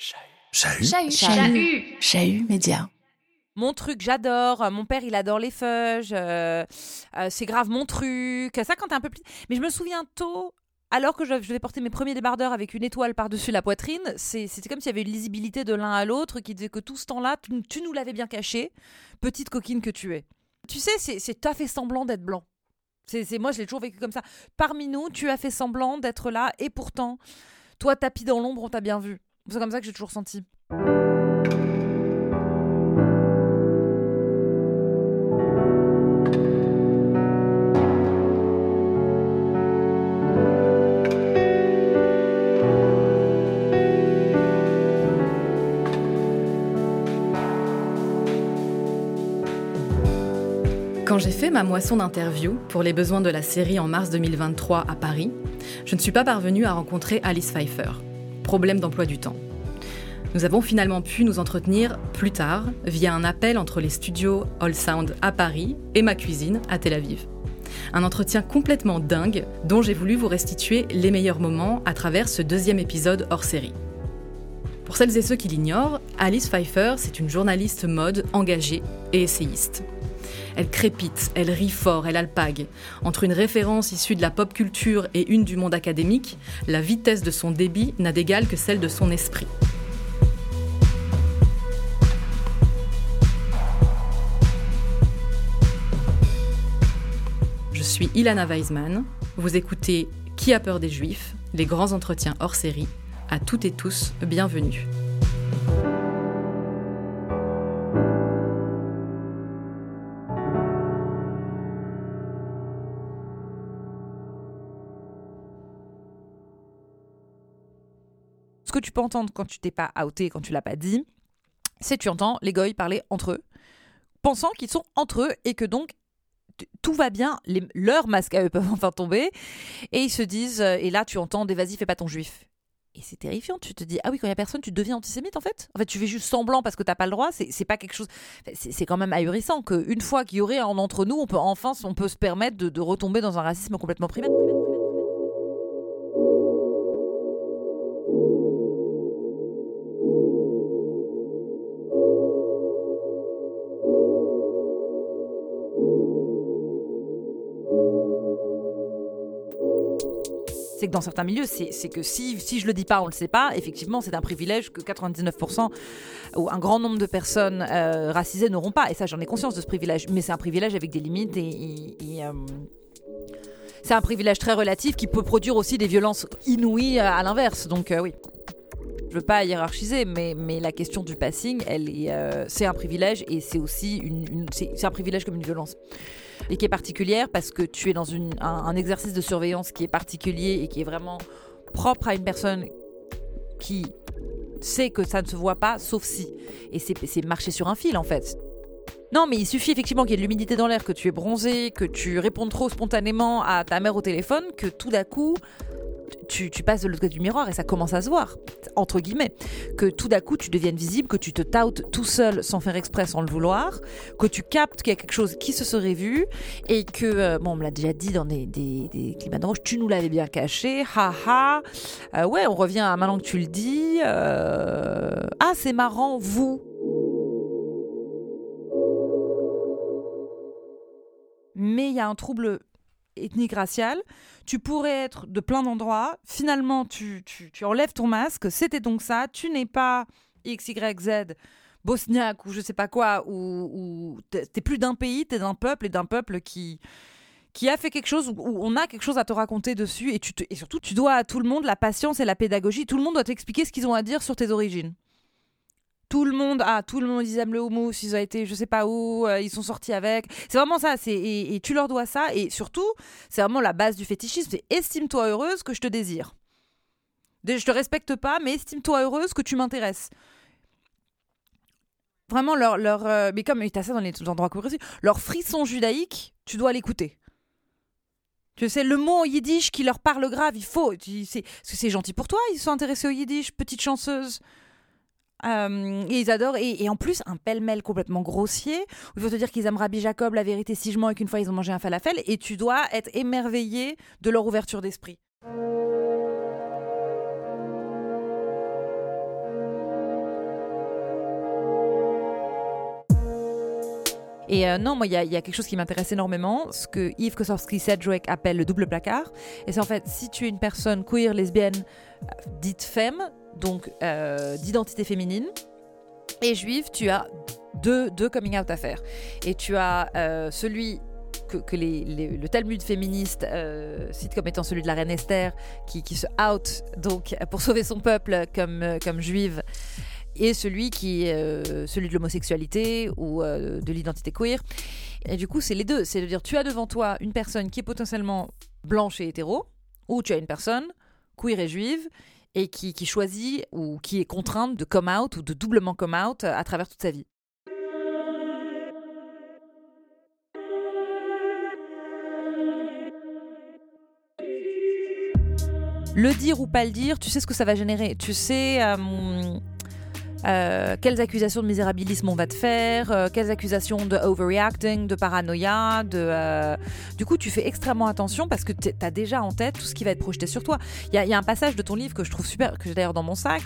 Chahut. Chahut. Chahut. Chahut média. Mon truc, j'adore. Mon père, il adore les feuges. euh, euh, c'est grave mon truc. Ça, quand t'es un peu petit. Mais je me souviens tôt, alors que je, je devais porter mes premiers débardeurs avec une étoile par-dessus la poitrine, c'était comme s'il y avait une lisibilité de l'un à l'autre qui disait que tout ce temps-là, tu, tu nous l'avais bien caché, petite coquine que tu es. Tu sais, c'est t'as fait semblant d'être blanc. C'est- moi, je l'ai toujours vécu comme ça. Parmi nous, tu as fait semblant d'être là, et pourtant, toi, tapis dans l'ombre, on t'a bien vu. C'est comme ça que j'ai toujours senti. Quand j'ai fait ma moisson d'interview pour les besoins de la série en mars 2023 à Paris, je ne suis pas parvenue à rencontrer Alice Pfeiffer. Problème d'emploi du temps. Nous avons finalement pu nous entretenir plus tard via un appel entre les studios All Sound à Paris et ma cuisine à Tel Aviv. Un entretien complètement dingue dont j'ai voulu vous restituer les meilleurs moments à travers ce deuxième épisode hors série. Pour celles et ceux qui l'ignorent, Alice Pfeiffer, c'est une journaliste mode engagée et essayiste. Elle crépite, elle rit fort, elle alpague. Entre une référence issue de la pop culture et une du monde académique, la vitesse de son débit n'a d'égal que celle de son esprit. Je suis Ilana Weisman. Vous écoutez Qui a peur des Juifs Les grands entretiens hors série. À toutes et tous, bienvenue. Tu peux entendre quand tu t'es pas outé, quand tu l'as pas dit, c'est tu entends les goys parler entre eux, pensant qu'ils sont entre eux et que donc tout va bien, leurs masques à eux peuvent enfin tomber, et ils se disent, euh, et là tu entends des vas-y, fais pas ton juif. Et c'est terrifiant, tu te dis, ah oui, quand il y a personne, tu deviens antisémite en fait? En fait, tu fais juste semblant parce que t'as pas le droit, c'est pas quelque chose. C'est quand même ahurissant qu'une fois qu'il y aurait un entre nous, on peut enfin on peut se permettre de, de retomber dans un racisme complètement primaire. C'est que dans certains milieux, c'est que si, si je le dis pas, on le sait pas. Effectivement, c'est un privilège que 99% ou un grand nombre de personnes euh, racisées n'auront pas. Et ça, j'en ai conscience de ce privilège. Mais c'est un privilège avec des limites et. euh, c'est un privilège très relatif qui peut produire aussi des violences inouïes à, à l'inverse. Donc euh, oui. Je veux pas hiérarchiser, mais, mais la question du passing, elle est, euh, c'est un privilège et c'est aussi une, c'est, un privilège comme une violence et qui est particulière parce que tu es dans une, un, exercice de surveillance qui est particulier et qui est vraiment propre à une personne qui sait que ça ne se voit pas, sauf si. Et c'est, c'est marcher sur un fil en fait. Non, mais il suffit effectivement qu'il y ait de l'humidité dans l'air, que tu es bronzé, que tu répondes trop spontanément à ta mère au téléphone, que tout d'un coup, tu, passes de l'autre côté du miroir et ça commence à se voir, entre guillemets. Que tout d'un coup, tu deviennes visible, que tu te tautes tout seul sans faire exprès, sans le vouloir, que tu captes qu'il y a quelque chose qui se serait vu et que, euh, bon, on me l'a déjà dit dans des, des, des climats tu nous l'avais bien caché, haha. Euh, ouais, on revient à maintenant que tu le dis. euh, Ah, c'est marrant, vous. Mais il y a un trouble ethnique racial. Tu pourrais être de plein d'endroits. Finalement, tu, tu, tu enlèves ton masque. C'était donc ça. Tu n'es pas X, Y, Z, bosniaque ou je sais pas quoi. Ou, ou t'es plus d'un pays, t'es d'un peuple et d'un peuple qui qui a fait quelque chose où on a quelque chose à te raconter dessus et, tu et surtout tu dois à tout le monde la patience et la pédagogie. Tout le monde doit t'expliquer ce qu'ils ont à dire sur tes origines. Tout le monde, ah, tout le monde, ils aiment le houmous, ils ont été, je sais pas où, euh, ils sont sortis avec. C'est vraiment ça, c'est, et, tu leur dois ça. Et surtout, c'est vraiment la base du fétichisme, c'est estime-toi heureuse que je te désire. Dé- Je te respecte pas, mais estime-toi heureuse que tu m'intéresses. Vraiment, leur, leur euh, mais comme tu as ça dans les endroits aussi, leur frisson judaïque, tu dois l'écouter. Tu sais, le mot yiddish qui leur parle grave, il faut. tu- c'est- Parce que c'est gentil pour toi, ils sont intéressés au yiddish, petite chanceuse. Euh, et ils adorent. Et, en plus, un pêle-mêle complètement grossier, où il faut te dire qu'ils aiment Rabbi Jacob, la vérité si je mens, et qu'une fois ils ont mangé un falafel, et tu dois être émerveillé de leur ouverture d'esprit. Et euh, non, moi, il y, a quelque chose qui m'intéresse énormément, ce que Yves Kosowski Sedgwick appelle le double placard. Et c'est en fait, si tu es une personne queer, lesbienne, euh, dite femme, donc euh, d'identité féminine, et juive, tu as deux, deux coming out à faire. Et tu as celui que, le Talmud féministe cite comme étant celui de la reine Esther, qui, se out donc pour sauver son peuple comme juive et celui qui euh, celui de l'homosexualité ou euh, de l'identité queer. Et du coup, c'est les deux. C'est-à-dire, tu as devant toi une personne qui est potentiellement blanche et hétéro, ou tu as une personne queer et juive et qui, qui choisit ou qui est contrainte de come out ou de doublement come out à travers toute sa vie. Le dire ou pas le dire, tu sais ce que ça va générer. Tu sais, euh, euh, quelles accusations de misérabilisme on va te faire, euh, quelles accusations de overreacting, de paranoïa, de, euh, du coup tu fais extrêmement attention parce que tu as déjà en tête tout ce qui va être projeté sur toi. Il y, a un passage de ton livre que je trouve super, que j'ai d'ailleurs dans mon sac,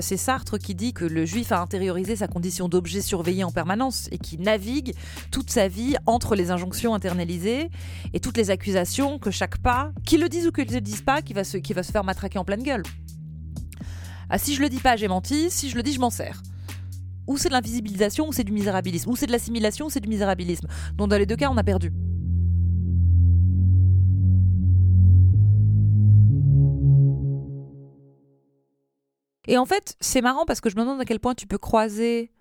c'est Sartre qui dit que le juif a intériorisé sa condition d'objet surveillé en permanence et qui navigue toute sa vie entre les injonctions internalisées et toutes les accusations que chaque pas, qu'ils le disent ou qu'ils ne le disent pas, qui va se, qui va se faire matraquer en pleine gueule. Ah, si je le dis pas, j'ai menti. Si je le dis, je m'en sers. Ou c'est de l'invisibilisation, ou c'est du misérabilisme. Ou c'est de l'assimilation, ou c'est du misérabilisme. Donc dans les deux cas, on a perdu. Et en fait, c'est marrant parce que je me demande à quel point tu peux croiser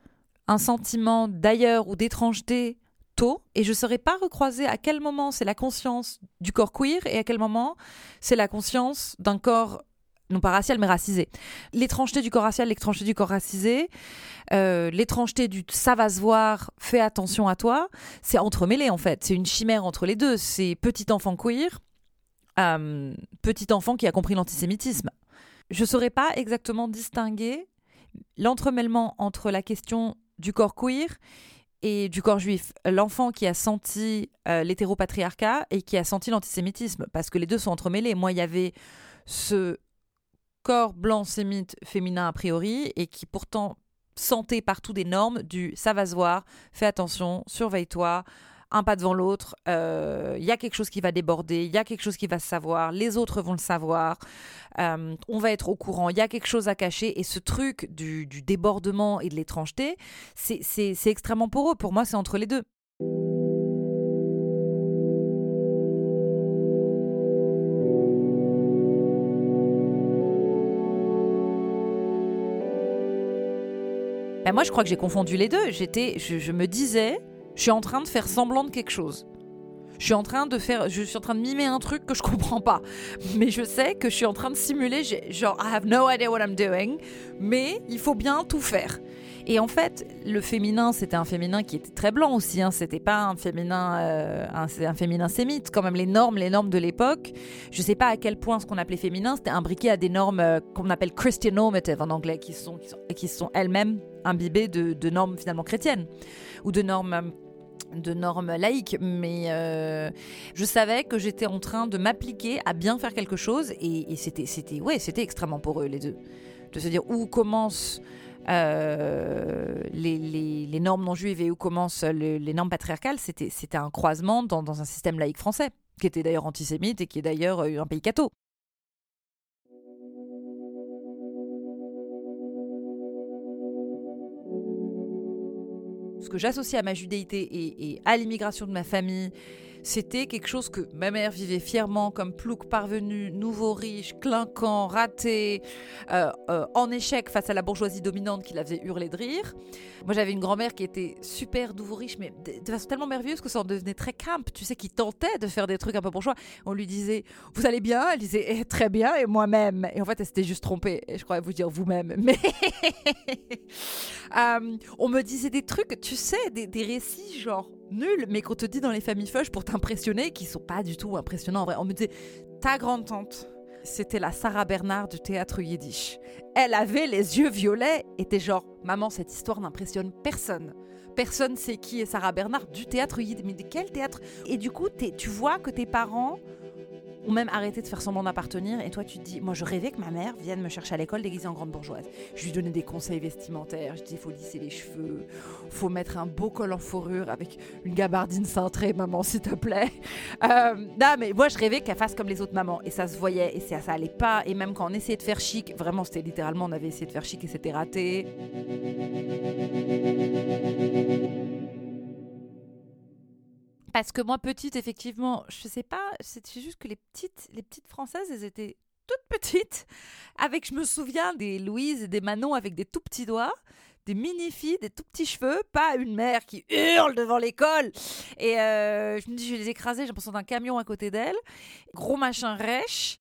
un sentiment d'ailleurs ou d'étrangeté tôt, et je ne saurais pas recroiser à quel moment c'est la conscience du corps queer et à quel moment c'est la conscience d'un corps non pas racial, mais racisé. L'étrangeté du corps racial, l'étrangeté du corps racisé, euh, l'étrangeté du ça va se voir, fais attention à toi, c'est entremêlé en fait. C'est une chimère entre les deux. C'est petit enfant queer, euh, petit enfant qui a compris l'antisémitisme. Je ne saurais pas exactement distinguer l'entremêlement entre la question du corps queer et du corps juif. L'enfant qui a senti euh, l'hétéropatriarcat et qui a senti l'antisémitisme, parce que les deux sont entremêlés. Moi, il y avait ce corps blanc sémite féminin a priori et qui pourtant sentait partout des normes du ça va se voir, fais attention, surveille-toi, un pas devant l'autre, il euh, y a quelque chose qui va déborder, il y a quelque chose qui va se savoir, les autres vont le savoir, euh, on va être au courant, il y a quelque chose à cacher, et ce truc du, du débordement et de l'étrangeté, c'est extrêmement poreux. Pour moi, c'est entre les deux. Ben, moi, je crois que j'ai confondu les deux. J'étais, je, me disais, je suis en train de faire semblant de quelque chose. Je suis en train de faire, je suis en train de mimer un truc que je comprends pas. Mais je sais que je suis en train de simuler, genre, I have no idea what I'm doing. Mais il faut bien tout faire. Et en fait, le féminin, c'était un féminin qui était très blanc aussi. Hein. C'était pas un féminin, euh, un, féminin sémite. Quand même, les normes, les normes de l'époque. Je sais pas à quel point ce qu'on appelait féminin, c'était imbriqué à des normes euh, qu'on appelle Christian normative en anglais, qui sont, qui sont, elles-mêmes imbibées de, normes finalement chrétiennes ou de normes de normes laïques, mais euh, je savais que j'étais en train de m'appliquer à bien faire quelque chose et, et c'était, c'était, ouais, c'était extrêmement pour eux les deux, de se dire où commence euh, les, normes non juives et où commencent les normes patriarcales, c'était un croisement dans, un système laïque français, qui était d'ailleurs antisémite et qui est d'ailleurs euh, un pays catho. Ce que j'associe à ma judéité et à l'immigration de ma famille, c'était quelque chose que ma mère vivait fièrement comme plouc parvenu, nouveau riche, clinquant, raté, euh, euh, en échec face à la bourgeoisie dominante qui la faisait hurler de rire. Moi, j'avais une grand-mère qui était super nouveau riche, mais de, façon tellement merveilleuse que ça en devenait très camp, tu sais, qui tentait de faire des trucs un peu bourgeois. On lui disait, vous allez bien? Elle disait, eh, très bien, et moi-même. Et en fait, elle s'était juste trompée. Et je croyais vous dire vous-même. Mais euh, on me disait des trucs, tu sais, des, des récits genre nul, mais qu'on te dit dans les familles feuches pour t'impressionner, qui sont pas du tout impressionnants en vrai. On me disait, ta grande-tante, c'était la Sarah Bernard du théâtre yiddish. Elle avait les yeux violets et t'es genre, maman, cette histoire n'impressionne personne. Personne sait qui est Sarah Bernard du théâtre yiddish. Mais de quel théâtre? Et du coup, tu vois que tes parents ont même arrêté de faire semblant d'appartenir. Et toi, tu te dis, moi, je rêvais que ma mère vienne me chercher à l'école déguisée en grande bourgeoise. Je lui donnais des conseils vestimentaires. Je dis, il faut lisser les cheveux, faut mettre un beau col en fourrure avec une gabardine cintrée, maman, s'il te plaît. Euh, non, mais moi, je rêvais qu'elle fasse comme les autres mamans. Et ça se voyait, et ça, ça allait pas. Et même quand on essayait de faire chic, vraiment, c'était littéralement, on avait essayé de faire chic et c'était raté. Parce que moi, petite, effectivement, je sais pas, c'est juste que les petites, les petites françaises, elles étaient toutes petites, avec, je me souviens, des Louise et des Manon avec des tout petits doigts, des mini-filles, des tout petits cheveux, pas une mère qui hurle devant l'école. Et euh, je me dis, je vais les écraser, j'ai l'impression d'un camion à côté d'elle. Gros machin rêche.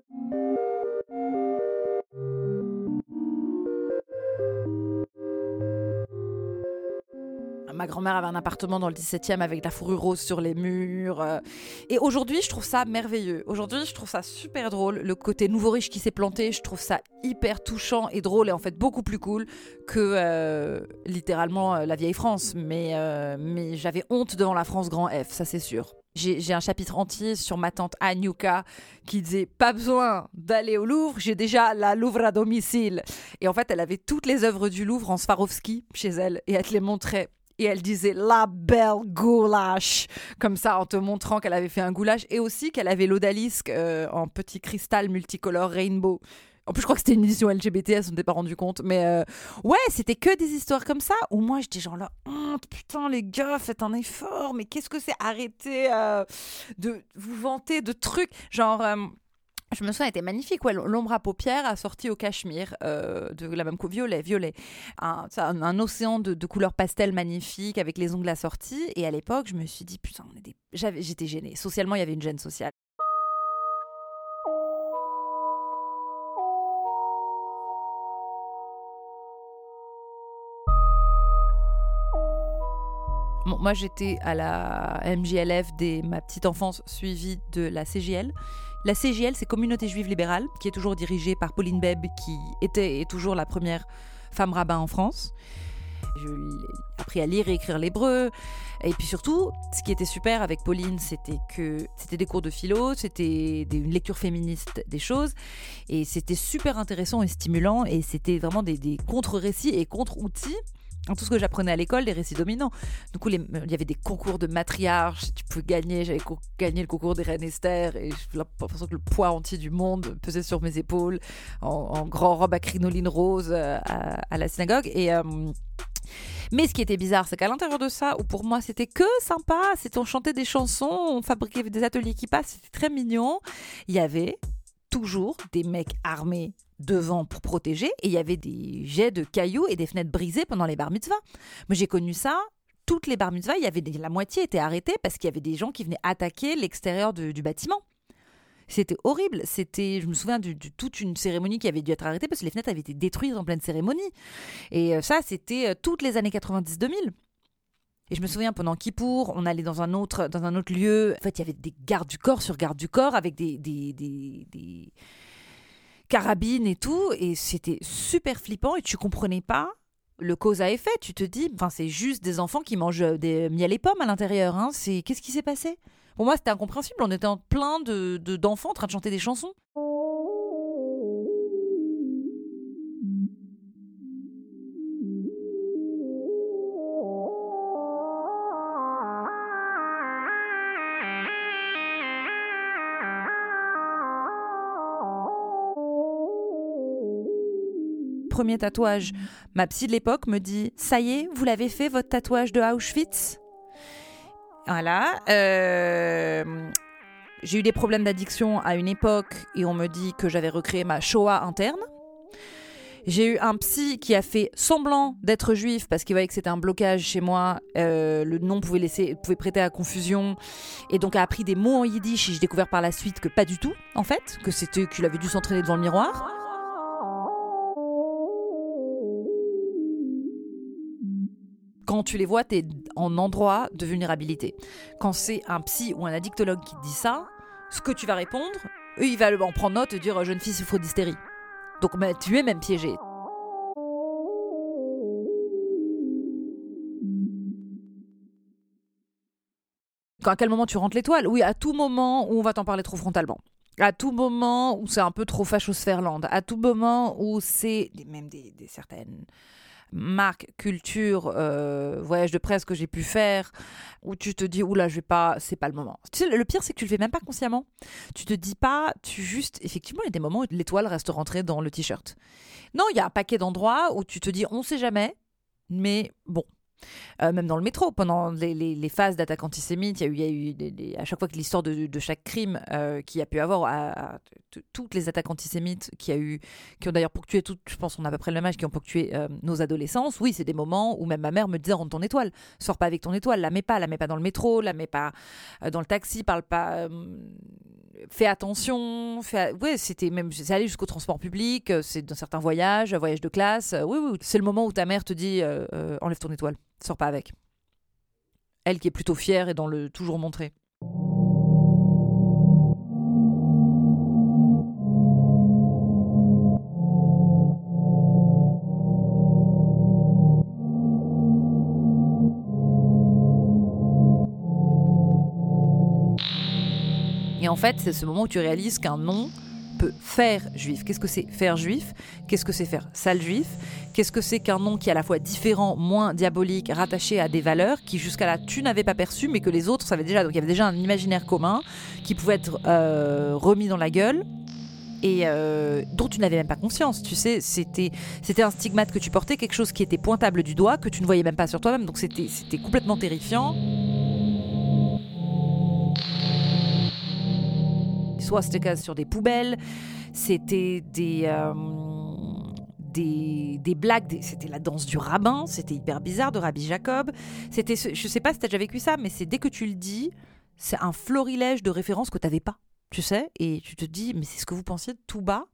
Ma grand-mère avait un appartement dans le 17e avec de la fourrure rose sur les murs. euh. Et aujourd'hui, je trouve ça merveilleux. Aujourd'hui, je trouve ça super drôle. Le côté nouveau riche qui s'est planté, je trouve ça hyper touchant et drôle et en fait beaucoup plus cool que euh, littéralement euh, la vieille France. Mais, mais j'avais honte devant la France grand F, ça c'est sûr. J'ai un chapitre entier sur ma tante Anyuka qui disait pas besoin d'aller au Louvre, j'ai déjà la Louvre à domicile. Et en fait, elle avait toutes les œuvres du Louvre en Swarovski chez elle et elle te les montrait et elle disait la belle goulash comme ça en te montrant qu'elle avait fait un goulash et aussi qu'elle avait l'odalisque euh, en petit cristal multicolore rainbow. En plus, je crois que c'était une édition LGBT, elle s'en était pas rendu compte. Mais euh, ouais, c'était que des histoires comme ça où moi j'étais genre là, honte, putain, les gars, faites un effort, mais qu'est-ce que c'est Arrêtez euh, de vous vanter de trucs. Genre. Je me souviens, était magnifique. L'ombre à paupières assortie au cachemire, euh, de la même co violet, violet. Un, océan de, couleurs pastel magnifique avec les ongles assortis. Et à l'époque, je me suis dit, putain, on j'étais gênée. Socialement, il y avait une gêne sociale. Moi, j'étais à la MJLF dès ma petite enfance, suivie de la CJL. La CJL, c'est Communauté Juive Libérale, qui est toujours dirigée par Pauline Beb, qui était et toujours la première femme rabbin en France. Je appris à lire et écrire l'hébreu. Et puis surtout, ce qui était super avec Pauline, c'était que c'était des cours de philo, c'était une lecture féministe des choses. Et c'était super intéressant et stimulant. Et c'était vraiment des contre-récits et contre-outils. Tout ce que j'apprenais à l'école, des récits dominants. Du coup, les- il y avait des concours de matriarches, tu pouvais gagner, j'avais gagné le concours des reines Esther, et j'ai l'impression que le poids entier du monde pesait sur mes épaules, en, en grand robe à crinoline rose euh, à, la synagogue. Et. euh, mais ce qui était bizarre, c'est qu'à l'intérieur de ça, où pour moi c'était que sympa, on chantait des chansons, on fabriquait des ateliers qui passent, c'était très mignon. Il y avait toujours des mecs armés devant pour protéger, et il y avait des jets de cailloux et des fenêtres brisées pendant les bar mitzvahs. Moi j'ai connu ça. Toutes les bar mitzvahs, il y avait la moitié étaient arrêtés parce qu'il y avait des gens qui venaient attaquer l'extérieur du bâtiment. C'était horrible. C'était, je me souviens de, toute une cérémonie qui avait dû être arrêtée parce que les fenêtres avaient été détruites en pleine cérémonie. Et euh, ça, c'était euh, toutes les années 90-2000. Et je me souviens pendant Kippour, on allait dans un autre dans un autre lieu. En fait, il y avait des gardes du corps sur garde du corps avec des carabines et tout, et c'était super flippant. Et tu comprenais pas le cause à effet. Tu te dis, enfin, c'est juste des enfants qui mangent des miel et pommes à l'intérieur. Hein. C'est qu'est-ce qui s'est passé? Pour moi, c'était incompréhensible. On était en plein de de- d'enfants en train de chanter des chansons. Premier tatouage. Ma psy de l'époque me dit Ça y est, vous l'avez fait, votre tatouage de Auschwitz? Voilà. euh, J'ai eu des problèmes d'addiction à une époque et on me dit que j'avais recréé ma Shoah interne. J'ai eu un psy qui a fait semblant d'être juif parce qu'il voyait que c'était un blocage chez moi. Euh, le nom pouvait, laisser, pouvait prêter à confusion. Et donc a appris des mots en yiddish et j'ai découvert par la suite que pas du tout, en fait. Que c'était qu'il avait dû s'entraîner devant le miroir. Quand tu les vois, tu es en endroit de vulnérabilité. Quand c'est un psy ou un addictologue qui te dit ça, ce que tu vas répondre, il va en prendre note et dire jeune fille souffre d'hystérie. Donc tu es même piégé. À quel moment tu rentres l'étoile? Oui, à tout moment où on va t'en parler trop frontalement. À tout moment où c'est un peu trop fachosphère-land, à tout moment où c'est même des certaines marques, culture, euh, voyage de presse que j'ai pu faire, où tu te dis, oula, je vais pas, c'est pas le moment. Le pire, c'est que tu le fais même pas consciemment. Tu te dis pas, tu juste, effectivement, il y a des moments où l'étoile reste rentrée dans le t-shirt. Non, il y a un paquet d'endroits où tu te dis, on sait jamais, mais bon, euh, même dans le métro, pendant les, phases d'attaque antisémite, il y a eu, à chaque fois que l'histoire de, chaque crime euh, qui a pu avoir, toutes les attaques antisémites qui, a eu, qui ont d'ailleurs ponctué, tout, je pense qu'on a à peu près le même âge, qui ont ponctué euh, nos adolescences, oui, c'est des moments où même ma mère me disait rentre ton étoile, sors pas avec ton étoile, la mets pas, la mets pas dans le métro, la mets pas dans le taxi, parle pas, fais attention, fais, c'était même, c'est allé jusqu'au transport public, c'est dans certains voyages, voyages de classe, oui, c'est le moment où ta mère te dit enlève ton étoile. Sors pas avec. Elle qui est plutôt fière et dans le toujours montré. Et en fait, c'est ce moment où tu réalises qu'un nom faire juif. Qu'est-ce que c'est faire juif? Qu'est-ce que c'est faire sale juif Qu'est-ce que c'est qu'un nom qui est à la fois différent, moins diabolique, rattaché à des valeurs qui jusqu'à là tu n'avais pas perçu, mais que les autres savaient déjà. Donc il y avait déjà un imaginaire commun qui pouvait être euh, remis dans la gueule et euh, dont tu n'avais même pas conscience. Tu sais, c'était c'était un stigmate que tu portais, quelque chose qui était pointable du doigt, que tu ne voyais même pas sur toi-même. Donc c'était c'était complètement terrifiant. Swastikas sur des poubelles, c'était des, euh, des, blagues, c'était la danse du rabbin, c'était hyper bizarre de Rabbi Jacob. C'était, je sais pas si tu as déjà vécu ça, mais c'est dès que tu le dis, c'est un florilège de références que tu n'avais pas, tu sais, et tu te dis, mais c'est ce que vous pensiez tout bas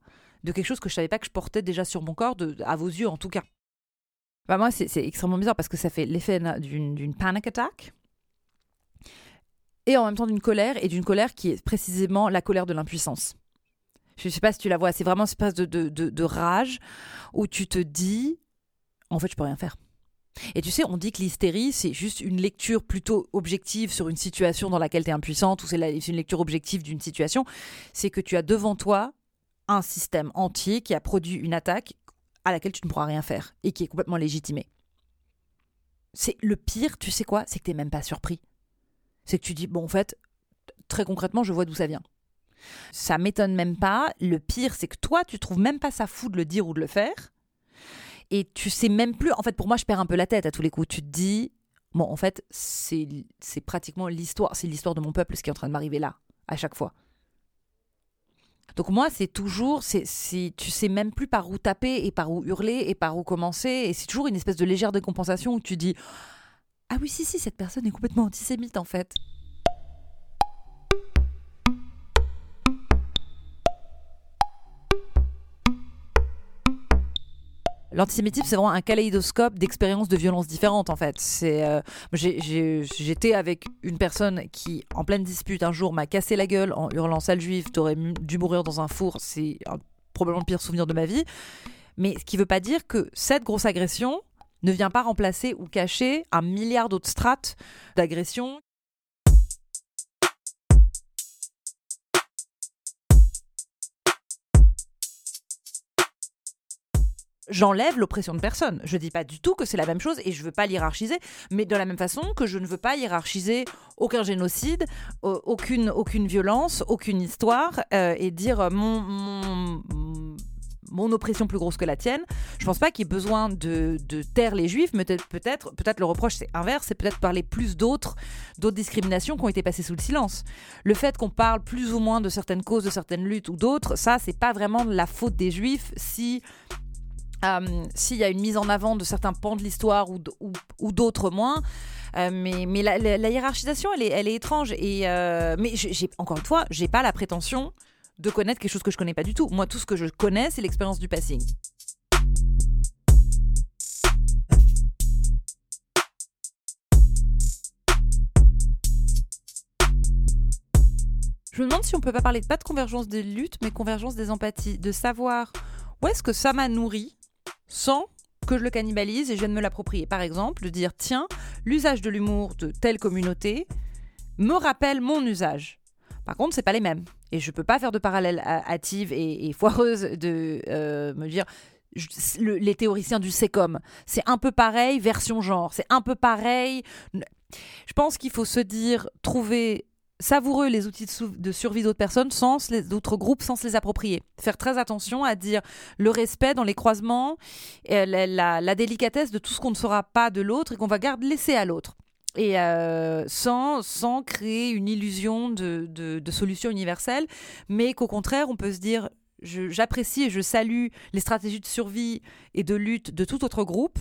de quelque chose que je savais pas que je portais déjà sur mon corps, de, à vos yeux en tout cas. Bah moi, c'est extrêmement bizarre parce que ça fait l'effet d'une panic attack et en même temps d'une colère, et d'une colère qui est précisément la colère de l'impuissance. Je ne sais pas si tu la vois, c'est vraiment une espèce de, de, de, rage où tu te dis, en fait, je peux rien faire. Et tu sais, on dit que l'hystérie, c'est juste une lecture plutôt objective sur une situation dans laquelle tu es impuissante, ou c'est une lecture objective d'une situation. C'est que tu as devant toi un système entier qui a produit une attaque à laquelle tu ne pourras rien faire et qui est complètement légitimée. C'est le pire, tu sais quoi C'est que tu n'es même pas surpris c'est que tu dis, bon, en fait, très concrètement, je vois d'où ça vient. Ça m'étonne même pas. Le pire, c'est que toi, tu trouves même pas ça fou de le dire ou de le faire. Et tu sais même plus. En fait, pour moi, je perds un peu la tête à tous les coups. Tu te dis, bon, en fait, c'est pratiquement l'histoire. C'est l'histoire de mon peuple, ce qui est en train de m'arriver là, à chaque fois. Donc moi, c'est toujours, c'est, tu sais même plus par où taper et par où hurler et par où commencer. Et c'est toujours une espèce de légère décompensation où tu dis, ah oui, si, si, cette personne est complètement antisémite en fait. L'antisémitisme, c'est vraiment un kaléidoscope d'expériences de violences différentes, en fait. C'est, euh, j'étais avec une personne qui, en pleine dispute, un jour m'a cassé la gueule en hurlant sale juif, t'aurais dû mourir dans un four. C'est probablement le pire souvenir de ma vie. Mais ce qui ne veut pas dire que cette grosse agression, ne vient pas remplacer ou cacher un milliard d'autres strates d'agression. J'enlève l'oppression de personne. Je dis pas du tout que c'est la même chose et je veux pas l'hierarchiser, mais de la même façon que je ne veux pas hiérarchiser aucun génocide, aucune, violence, aucune histoire euh, et dire mon oppression plus grosse que la tienne. Je pense pas qu'il y ait besoin de, taire les juifs, mais peut-être, peut-être le reproche c'est inverse, c'est peut-être parler plus d'autres, discriminations qui ont été passées sous le silence. Le fait qu'on parle plus ou moins de certaines causes, de certaines luttes ou d'autres, ça c'est pas vraiment la faute des juifs si euh, s'il y a une mise en avant de certains pans de l'histoire ou, d'autres moins. Euh, mais, la, hiérarchisation, elle est, étrange. Et, euh, mais encore une fois, j'ai pas la prétention de connaître quelque chose que je connais pas du tout. Moi, tout ce que je connais, c'est l'expérience du passing. Je me demande si on peut pas parler pas de convergence des luttes, mais convergence des empathies, de savoir où est-ce que ça m'a nourri sans que je le cannibalise et je vienne me l'approprier. Par exemple, de dire tiens, l'usage de l'humour de telle communauté me rappelle mon usage. Par contre, c'est pas les mêmes. Et je peux pas faire de parallèle hâtive et, foireuse de euh, me dire les théoriciens du SECOM. C'est un peu pareil, version genre. C'est un peu pareil. Je pense qu'il faut se dire, trouver savoureux les outils de, survie d'autres personnes sans d'autres groupes sans se les approprier. Faire très attention à dire le respect dans les croisements, et la, délicatesse de tout ce qu'on ne saura pas de l'autre et qu'on va garder laisser à l'autre. Et euh, sans, sans créer une illusion de, de, solution universelle, mais qu'au contraire, on peut se dire j'apprécie et je salue les stratégies de survie et de lutte de tout autre groupe.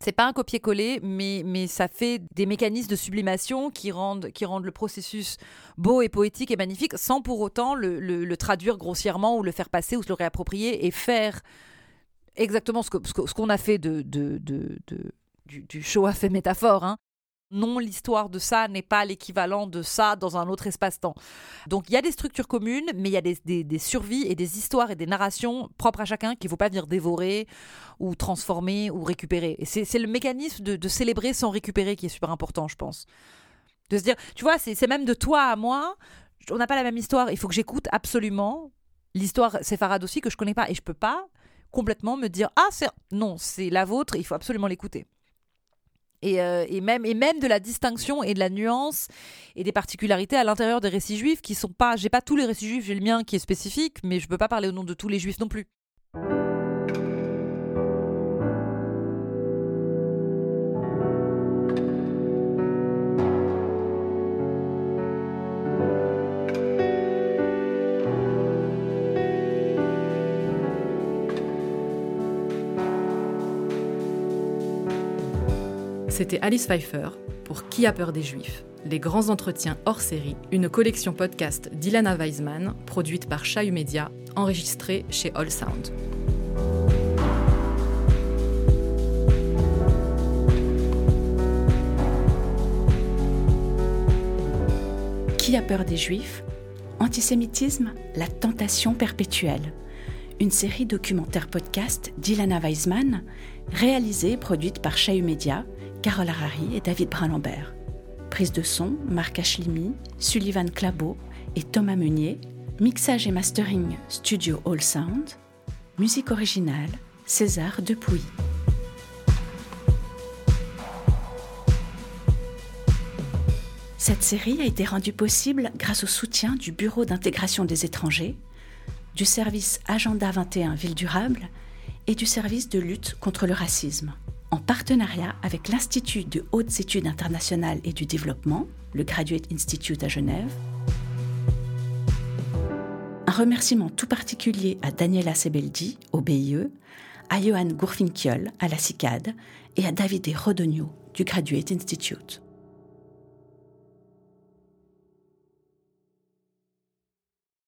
C'est pas un copier-coller, mais, mais ça fait des mécanismes de sublimation qui rendent, qui rendent le processus beau et poétique et magnifique, sans pour autant le, traduire grossièrement ou le faire passer ou se le réapproprier et faire exactement ce qu'on ce a fait de, de, de, du, du show à fait métaphore, hein, non, l'histoire de ça n'est pas l'équivalent de ça dans un autre espace-temps. Donc il y a des structures communes, mais il y a des, survies et des histoires et des narrations propres à chacun qu'il ne faut pas venir dévorer ou transformer ou récupérer. Et c'est le mécanisme de, célébrer sans récupérer qui est super important, je pense. De se dire, tu vois, c'est même de toi à moi, on n'a pas la même histoire, il faut que j'écoute absolument l'histoire séfarade aussi que je connais pas et je peux pas complètement me dire ah non c'est la vôtre il faut absolument l'écouter euh, et, même, et même de la distinction et de la nuance et des particularités à l'intérieur des récits juifs qui sont pas. J'ai pas tous les récits juifs, j'ai le mien qui est spécifique, mais je peux pas parler au nom de tous les juifs non plus. C'était Alice Pfeiffer pour Qui a peur des Juifs? Les grands entretiens hors série, une collection podcast d'Ilana Weisman, produite par Chahu Media, enregistrée chez All Sound. Qui a peur des Juifs? Antisémitisme, la tentation perpétuelle. Une série documentaire podcast d'Ilana Weisman, réalisée et produite par Chahu Media Carole Harari et David Brun-Lambert. Prise de son, Marc Ashlimi, Sullivan Clabot et Thomas Meunier. Mixage et mastering, Studio All Sound. Musique originale, César Depuy. Cette série a été rendue possible grâce au soutien du Bureau d'intégration des étrangers, du service Agenda 21 Ville Durable et du service de lutte contre le racisme en partenariat avec l'Institut de hautes études internationales et du développement, le Graduate Institute à Genève. Un remerciement tout particulier à Daniela Sebeldi, au BIE, à Johan Gourfinkiol, à la CICAD, et à David Rodogno, du Graduate Institute.